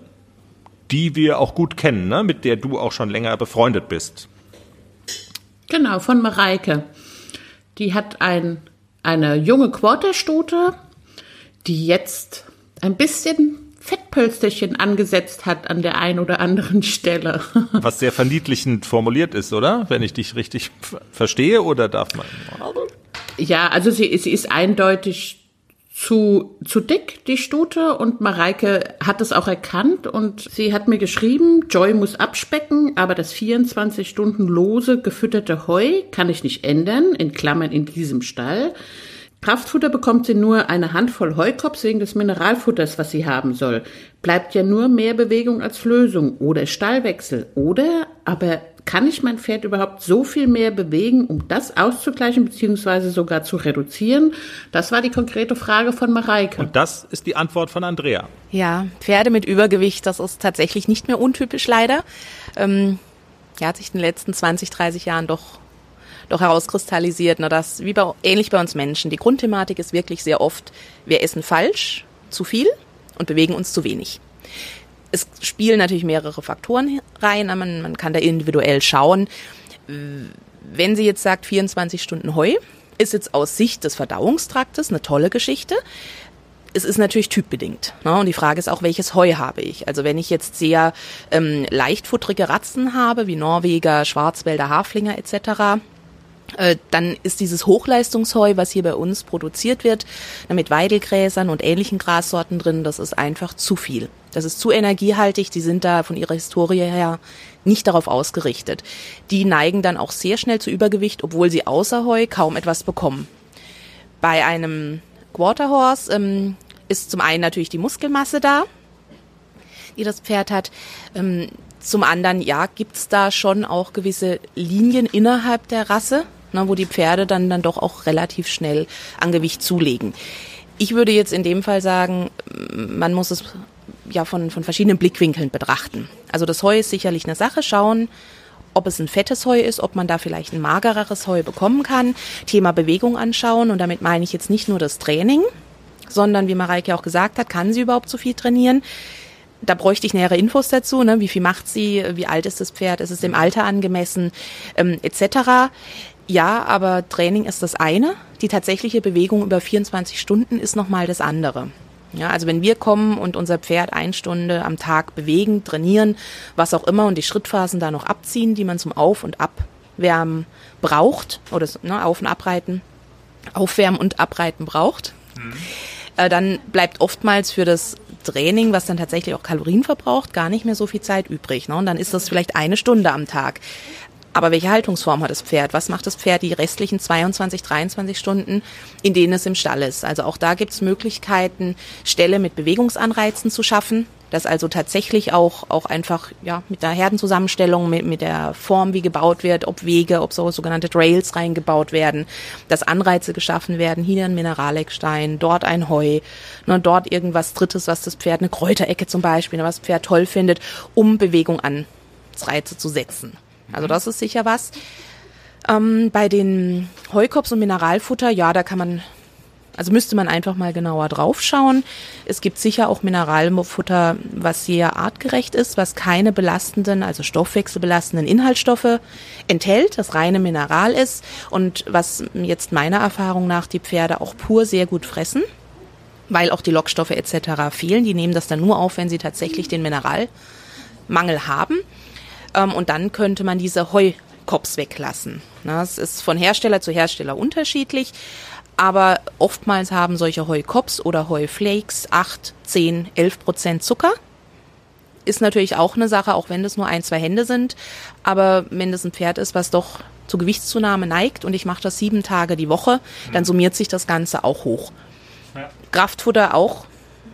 die wir auch gut kennen, ne? mit der du auch schon länger befreundet bist. Genau, von Mareike. Die hat ein, eine junge Quarterstute, die jetzt ein bisschen Fettpölsterchen angesetzt hat an der einen oder anderen Stelle. Was sehr verniedlichend formuliert ist, oder? Wenn ich dich richtig verstehe, oder darf man? Ja, also sie, sie ist eindeutig zu, zu dick, die Stute, und Mareike hat es auch erkannt und sie hat mir geschrieben, Joy muss abspecken, aber das 24 Stunden lose gefütterte Heu kann ich nicht ändern, in Klammern in diesem Stall. Kraftfutter bekommt sie nur eine Handvoll Heukops wegen des Mineralfutters, was sie haben soll. Bleibt ja nur mehr Bewegung als Lösung oder Stallwechsel. Oder, aber kann ich mein Pferd überhaupt so viel mehr bewegen, um das auszugleichen bzw. sogar zu reduzieren? Das war die konkrete Frage von Mareike. Und das ist die Antwort von Andrea. Ja, Pferde mit Übergewicht, das ist tatsächlich nicht mehr untypisch leider. Ähm, ja, hat sich in den letzten 20, 30 Jahren doch doch herauskristallisiert, na, dass wie bei, ähnlich bei uns Menschen. Die Grundthematik ist wirklich sehr oft, wir essen falsch, zu viel und bewegen uns zu wenig. Es spielen natürlich mehrere Faktoren rein, man, man kann da individuell schauen. Wenn sie jetzt sagt 24 Stunden Heu, ist jetzt aus Sicht des Verdauungstraktes eine tolle Geschichte es ist natürlich typbedingt. Ne? Und die Frage ist auch, welches Heu habe ich? Also wenn ich jetzt sehr ähm, leichtfutterige Ratzen habe, wie Norweger, Schwarzwälder, Haflinger etc., äh, dann ist dieses Hochleistungsheu, was hier bei uns produziert wird, mit Weidelgräsern und ähnlichen Grassorten drin, das ist einfach zu viel. Das ist zu energiehaltig, die sind da von ihrer Historie her nicht darauf ausgerichtet. Die neigen dann auch sehr schnell zu Übergewicht, obwohl sie außer Heu kaum etwas bekommen. Bei einem Quarterhorse ähm, ist zum einen natürlich die Muskelmasse da, die das Pferd hat. Ähm, zum anderen, ja, gibt's da schon auch gewisse Linien innerhalb der Rasse, ne, wo die Pferde dann, dann doch auch relativ schnell an Gewicht zulegen. Ich würde jetzt in dem Fall sagen, man muss es ja von, von verschiedenen Blickwinkeln betrachten. Also das Heu ist sicherlich eine Sache. Schauen, ob es ein fettes Heu ist, ob man da vielleicht ein magereres Heu bekommen kann. Thema Bewegung anschauen und damit meine ich jetzt nicht nur das Training, sondern wie Mareike auch gesagt hat, kann sie überhaupt so viel trainieren? Da bräuchte ich nähere Infos dazu, ne? wie viel macht sie, wie alt ist das Pferd, ist es dem Alter angemessen, ähm, etc. Ja, aber Training ist das eine. Die tatsächliche Bewegung über 24 Stunden ist nochmal das andere. Ja, also wenn wir kommen und unser Pferd eine Stunde am Tag bewegen, trainieren, was auch immer und die Schrittphasen da noch abziehen, die man zum Auf- und Abwärmen braucht oder ne, Auf- und Abreiten, Aufwärmen und Abreiten braucht, mhm. äh, dann bleibt oftmals für das Training, was dann tatsächlich auch Kalorien verbraucht, gar nicht mehr so viel Zeit übrig. Ne? Und dann ist das vielleicht eine Stunde am Tag. Aber welche Haltungsform hat das Pferd? Was macht das Pferd die restlichen 22, 23 Stunden, in denen es im Stall ist? Also auch da gibt es Möglichkeiten, Ställe mit Bewegungsanreizen zu schaffen. Dass also tatsächlich auch, auch einfach ja, mit der Herdenzusammenstellung, mit, mit der Form, wie gebaut wird, ob Wege, ob so sogenannte Trails reingebaut werden, dass Anreize geschaffen werden, hier ein Mineraleckstein, dort ein Heu, ne, dort irgendwas Drittes, was das Pferd, eine Kräuterecke zum Beispiel, was das Pferd toll findet, um Bewegung an Reize zu setzen. Also das ist sicher was. Ähm, bei den Heukops und Mineralfutter, ja, da kann man, also müsste man einfach mal genauer draufschauen. Es gibt sicher auch Mineralfutter, was sehr artgerecht ist, was keine belastenden, also stoffwechselbelastenden Inhaltsstoffe enthält, das reine Mineral ist und was jetzt meiner Erfahrung nach die Pferde auch pur sehr gut fressen, weil auch die Lockstoffe etc. fehlen. Die nehmen das dann nur auf, wenn sie tatsächlich den Mineralmangel haben. Ähm, und dann könnte man diese Heukops weglassen. Das ist von Hersteller zu Hersteller unterschiedlich. Aber oftmals haben solche Heukops oder Heuflakes 8, 10, 11 Prozent Zucker. Ist natürlich auch eine Sache, auch wenn das nur ein, zwei Hände sind. Aber wenn das ein Pferd ist, was doch zu Gewichtszunahme neigt und ich mache das sieben Tage die Woche, dann summiert sich das Ganze auch hoch. Ja. Kraftfutter auch.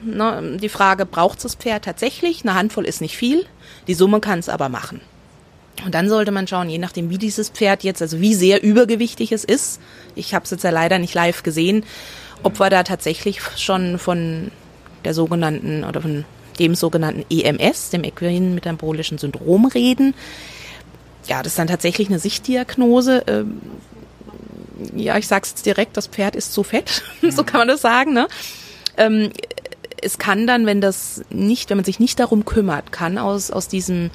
Ne, die Frage, braucht das Pferd tatsächlich? Eine Handvoll ist nicht viel. Die Summe kann es aber machen. Und dann sollte man schauen, je nachdem, wie dieses Pferd jetzt, also wie sehr übergewichtig es ist. Ich habe es jetzt ja leider nicht live gesehen, ob wir da tatsächlich schon von der sogenannten oder von dem sogenannten EMS, dem equinen metabolischen Syndrom reden. Ja, das ist dann tatsächlich eine Sichtdiagnose. Ähm, ja, ich sag's jetzt direkt, das Pferd ist zu fett, so kann man das sagen. Ne? Ähm, es kann dann, wenn das nicht, wenn man sich nicht darum kümmert, kann aus, aus diesem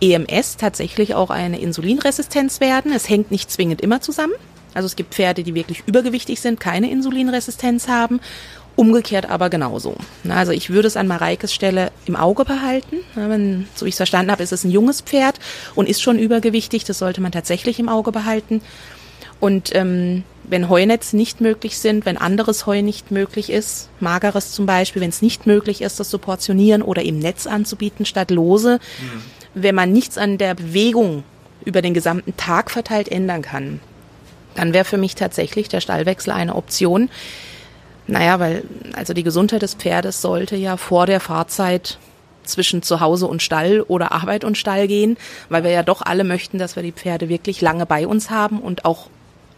EMS tatsächlich auch eine Insulinresistenz werden. Es hängt nicht zwingend immer zusammen. Also es gibt Pferde, die wirklich übergewichtig sind, keine Insulinresistenz haben. Umgekehrt aber genauso. Also ich würde es an Mareikes Stelle im Auge behalten. Wenn, so wie ich es verstanden habe, ist es ein junges Pferd und ist schon übergewichtig. Das sollte man tatsächlich im Auge behalten. Und ähm, wenn Heunetz nicht möglich sind, wenn anderes Heu nicht möglich ist, mageres zum Beispiel, wenn es nicht möglich ist, das zu portionieren oder im Netz anzubieten statt lose, mhm. Wenn man nichts an der Bewegung über den gesamten Tag verteilt ändern kann, dann wäre für mich tatsächlich der Stallwechsel eine Option. Naja, weil also die Gesundheit des Pferdes sollte ja vor der Fahrzeit zwischen Zuhause und Stall oder Arbeit und Stall gehen, weil wir ja doch alle möchten, dass wir die Pferde wirklich lange bei uns haben und auch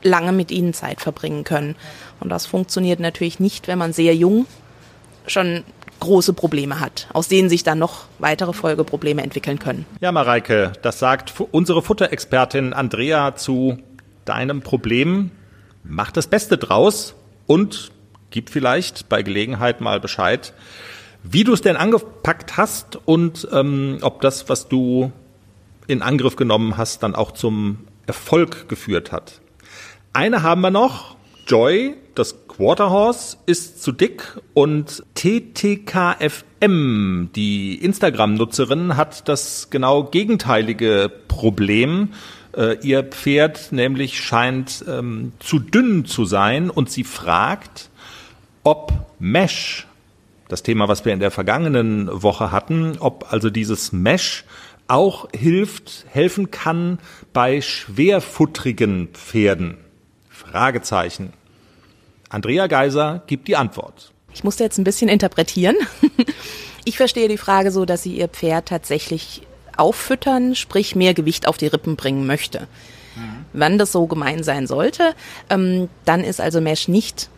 lange mit ihnen Zeit verbringen können. Und das funktioniert natürlich nicht, wenn man sehr jung schon große Probleme hat, aus denen sich dann noch weitere Folgeprobleme entwickeln können. Ja, Mareike, das sagt unsere Futterexpertin Andrea zu deinem Problem. Mach das Beste draus und gib vielleicht bei Gelegenheit mal Bescheid, wie du es denn angepackt hast und ähm, ob das, was du in Angriff genommen hast, dann auch zum Erfolg geführt hat. Eine haben wir noch. Joy, das Quarterhorse, ist zu dick und TTKFM, die Instagram-Nutzerin, hat das genau gegenteilige Problem. Äh, ihr Pferd nämlich scheint ähm, zu dünn zu sein und sie fragt, ob Mesh, das Thema, was wir in der vergangenen Woche hatten, ob also dieses Mesh auch hilft, helfen kann bei schwerfutterigen Pferden. Fragezeichen. Andrea Geiser gibt die Antwort. Ich musste jetzt ein bisschen interpretieren. Ich verstehe die Frage so, dass sie ihr Pferd tatsächlich auffüttern, sprich mehr Gewicht auf die Rippen bringen möchte. Mhm. Wenn das so gemein sein sollte, ähm, dann ist also Mesh nicht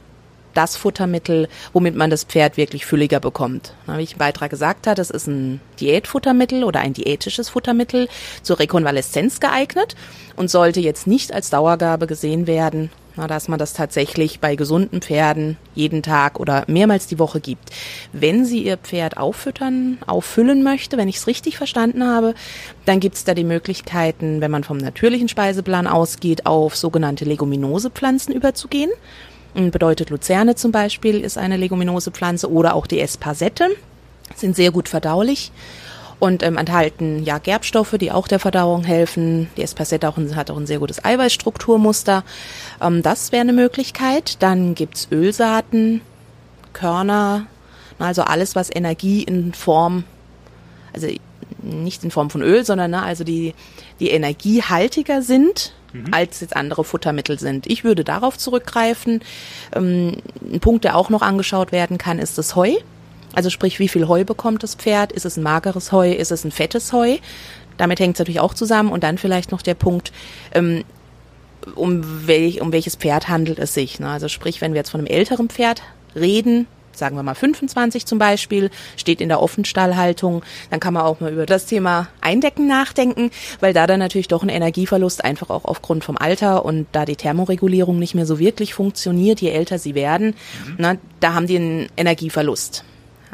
das Futtermittel, womit man das Pferd wirklich fülliger bekommt. Wie ich im Beitrag gesagt habe, das ist ein Diätfuttermittel oder ein diätisches Futtermittel zur Rekonvaleszenz geeignet und sollte jetzt nicht als Dauergabe gesehen werden, dass man das tatsächlich bei gesunden Pferden jeden Tag oder mehrmals die Woche gibt. Wenn sie ihr Pferd auffüttern, auffüllen möchte, wenn ich es richtig verstanden habe, dann gibt es da die Möglichkeiten, wenn man vom natürlichen Speiseplan ausgeht, auf sogenannte Leguminosepflanzen überzugehen. Bedeutet Luzerne zum Beispiel ist eine Leguminose-Pflanze oder auch die Espasette, sind sehr gut verdaulich und ähm, enthalten ja Gerbstoffe, die auch der Verdauung helfen. Die Espasette auch ein, hat auch ein sehr gutes Eiweißstrukturmuster. Ähm, das wäre eine Möglichkeit. Dann gibt's Ölsaaten, Körner, also alles, was Energie in Form, also nicht in Form von Öl, sondern ne, also die, die energiehaltiger sind mhm. als jetzt andere Futtermittel sind. Ich würde darauf zurückgreifen. Ähm, ein Punkt, der auch noch angeschaut werden kann, ist das Heu. Also sprich, wie viel Heu bekommt das Pferd? Ist es ein mageres Heu? Ist es ein fettes Heu? Damit hängt es natürlich auch zusammen. Und dann vielleicht noch der Punkt, ähm, um, welch, um welches Pferd handelt es sich. Ne? Also sprich, wenn wir jetzt von einem älteren Pferd reden, sagen wir mal 25 zum Beispiel, steht in der Offenstallhaltung, dann kann man auch mal über das Thema Eindecken nachdenken, weil da dann natürlich doch ein Energieverlust einfach auch aufgrund vom Alter und da die Thermoregulierung nicht mehr so wirklich funktioniert, je älter sie werden, mhm. na, da haben die einen Energieverlust.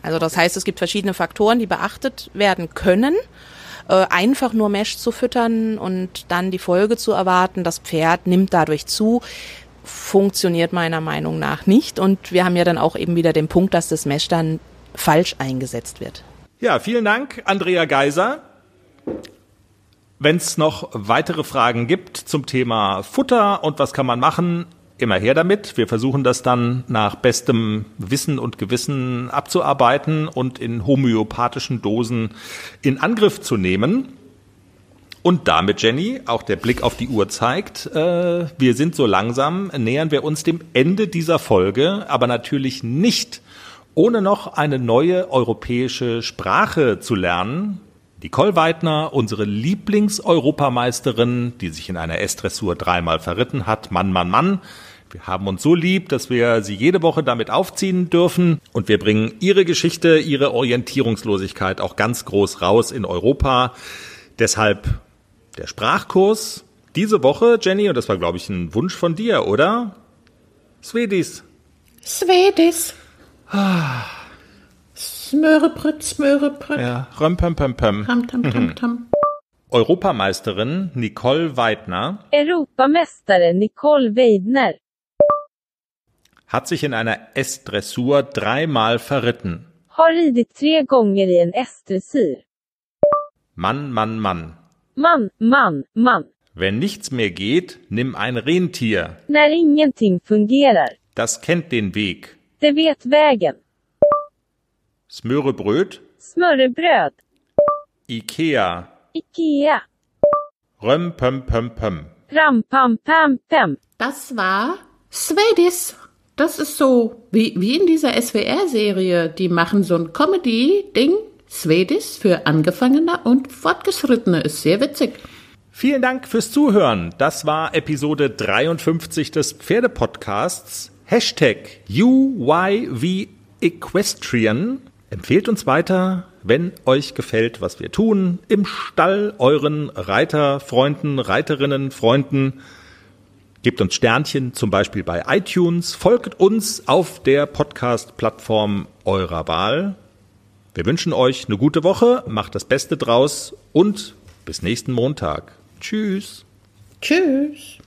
Also das heißt, es gibt verschiedene Faktoren, die beachtet werden können äh, einfach nur Mesh zu füttern und dann die Folge zu erwarten, das Pferd nimmt dadurch zu, funktioniert meiner Meinung nach nicht. Und wir haben ja dann auch eben wieder den Punkt, dass das Mesh dann falsch eingesetzt wird. Ja, vielen Dank, Andrea Geiser. Wenn es noch weitere Fragen gibt zum Thema Futter und was kann man machen, immer her damit. Wir versuchen das dann nach bestem Wissen und Gewissen abzuarbeiten und in homöopathischen Dosen in Angriff zu nehmen. Und damit, Jenny, auch der Blick auf die Uhr zeigt, äh, wir sind so langsam, nähern wir uns dem Ende dieser Folge, aber natürlich nicht, ohne noch eine neue europäische Sprache zu lernen. Nicole Weidner, unsere Lieblingseuropameisterin, die sich in einer S-Dressur dreimal verritten hat, Mann, Mann, Mann, Wir haben uns so lieb, dass wir Sie jede Woche damit aufziehen dürfen und wir bringen Ihre Geschichte, Ihre Orientierungslosigkeit auch ganz groß raus in Europa. Deshalb der Sprachkurs diese Woche, Jenny, und das war, glaube ich, ein Wunsch von dir, oder? Swedis. Swedis. Ah. Smörebröt, Smörebröt. Ja, römpömpömpöm. Tam, tam, tam, tam. Europameisterin Nicole Weidner Europamästare Nicole Weidner hat sich in einer S-Dressur dreimal verritten. har ridit tre gånger i en S-dressyr. Mann, Mann, Mann. Man, man, man. Wenn nichts mehr geht, nimm ein Rentier. När ingenting fungerar. Das kennt den Weg. Det vet vägen. Smörebröt, Smörrebröd. Ikea, Ikea. Römpömpömpöm. Ram, pam, pam, pam. Das war Swedis. Das ist so wie, wie in dieser SWR-Serie. Die machen so ein Comedy-Ding. Swedis für Angefangene und Fortgeschrittene. Ist sehr witzig. Vielen Dank fürs Zuhören. Das war Episode 53 des Pferdepodcasts. Hashtag UYV Equestrian. Empfehlt uns weiter, wenn euch gefällt, was wir tun. Im Stall euren Reiterfreunden, Reiterinnen, Freunden. Gebt uns Sternchen, zum Beispiel bei iTunes. Folgt uns auf der Podcast-Plattform eurer Wahl. Wir wünschen euch eine gute Woche, macht das Beste draus und bis nächsten Montag. Tschüss. Tschüss.